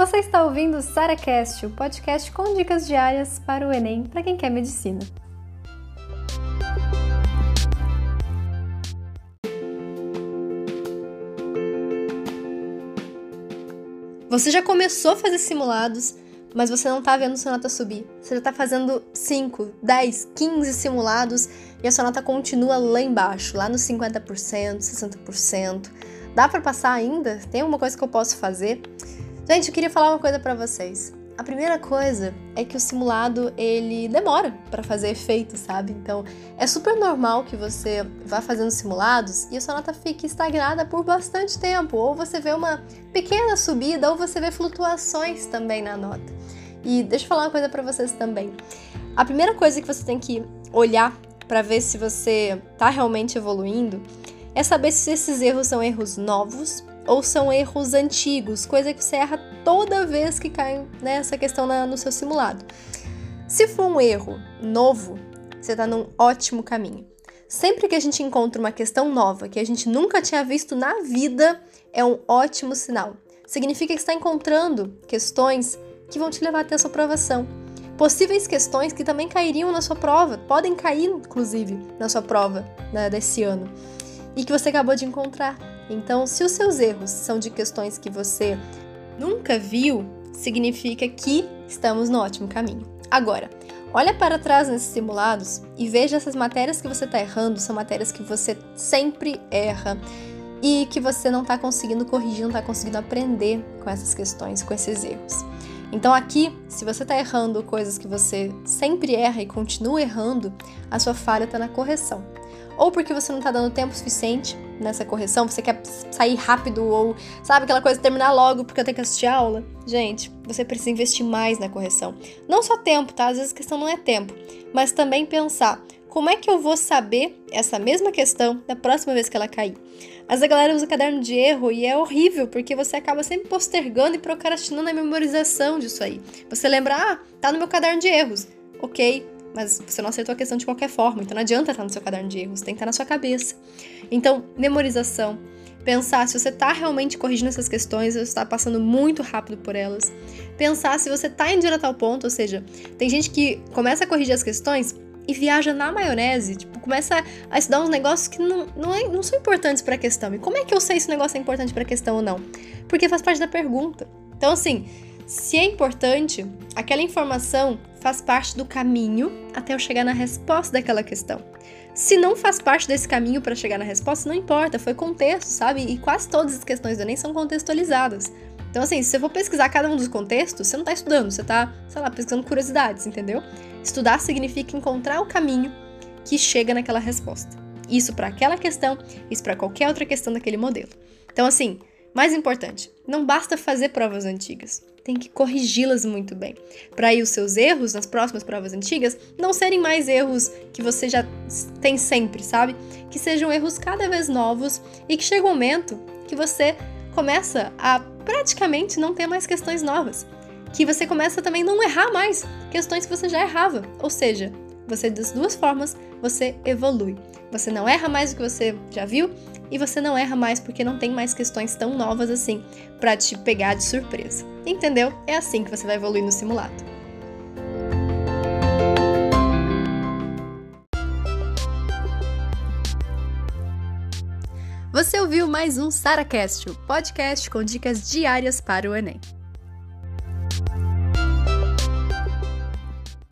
Você está ouvindo o SaraCast, o podcast com dicas diárias para o Enem para quem quer medicina. Você já começou a fazer simulados, mas você não está vendo sua nota subir. Você já está fazendo 5, 10, 15 simulados e a sua nota continua lá embaixo, lá nos 50%, 60%. Dá para passar ainda? Tem alguma coisa que eu posso fazer? Gente, eu queria falar uma coisa para vocês. A primeira coisa é que o simulado ele demora para fazer efeito, sabe? Então é super normal que você vá fazendo simulados e a sua nota fique estagnada por bastante tempo, ou você vê uma pequena subida, ou você vê flutuações também na nota. E deixa eu falar uma coisa para vocês também. A primeira coisa que você tem que olhar para ver se você está realmente evoluindo é saber se esses erros são erros novos ou são erros antigos, coisa que você erra toda vez que cai nessa questão na, no seu simulado. Se for um erro novo, você está num ótimo caminho. Sempre que a gente encontra uma questão nova que a gente nunca tinha visto na vida, é um ótimo sinal. Significa que está encontrando questões que vão te levar até a sua aprovação. Possíveis questões que também cairiam na sua prova, podem cair, inclusive, na sua prova né, desse ano, e que você acabou de encontrar. Então, se os seus erros são de questões que você nunca viu, significa que estamos no ótimo caminho. Agora, olha para trás nesses simulados e veja essas matérias que você está errando, são matérias que você sempre erra e que você não está conseguindo corrigir, não está conseguindo aprender com essas questões, com esses erros. Então aqui, se você está errando coisas que você sempre erra e continua errando, a sua falha está na correção ou porque você não tá dando tempo suficiente nessa correção, você quer sair rápido ou sabe aquela coisa terminar logo porque eu tenho que assistir a aula. Gente, você precisa investir mais na correção. Não só tempo, tá? Às vezes a questão não é tempo, mas também pensar como é que eu vou saber essa mesma questão da próxima vez que ela cair. Vezes a galera usa caderno de erro e é horrível, porque você acaba sempre postergando e procrastinando a memorização disso aí. Você lembra, ah, tá no meu caderno de erros. Ok, mas você não acertou a questão de qualquer forma, então não adianta estar no seu caderno de erros, tem que estar na sua cabeça. Então, memorização, pensar se você está realmente corrigindo essas questões, ou está passando muito rápido por elas. Pensar se você está indo direto ao ponto, ou seja, tem gente que começa a corrigir as questões e viaja na maionese, tipo, começa a estudar uns negócios que não, não, é, não são importantes para a questão. E como é que eu sei se o negócio é importante para a questão ou não? Porque faz parte da pergunta. Então, assim, se é importante, aquela informação faz parte do caminho até eu chegar na resposta daquela questão. Se não faz parte desse caminho para chegar na resposta, não importa, foi contexto, sabe? E quase todas as questões do Enem são contextualizadas. Então, assim, se você for pesquisar cada um dos contextos, você não está estudando, você está, sei lá, pesquisando curiosidades, entendeu? Estudar significa encontrar o caminho que chega naquela resposta. Isso para aquela questão, isso para qualquer outra questão daquele modelo. Então, assim, mais importante, não basta fazer provas antigas, tem que corrigi-las muito bem, para aí os seus erros nas próximas provas antigas não serem mais erros que você já tem sempre, sabe? Que sejam erros cada vez novos e que chega um momento que você começa a praticamente não ter mais questões novas, que você começa também a não errar mais questões que você já errava, ou seja, você das duas formas você evolui. Você não erra mais do que você já viu e você não erra mais porque não tem mais questões tão novas assim para te pegar de surpresa. Entendeu? É assim que você vai evoluir no simulado. Você ouviu mais um SaraCast, o podcast com dicas diárias para o Enem.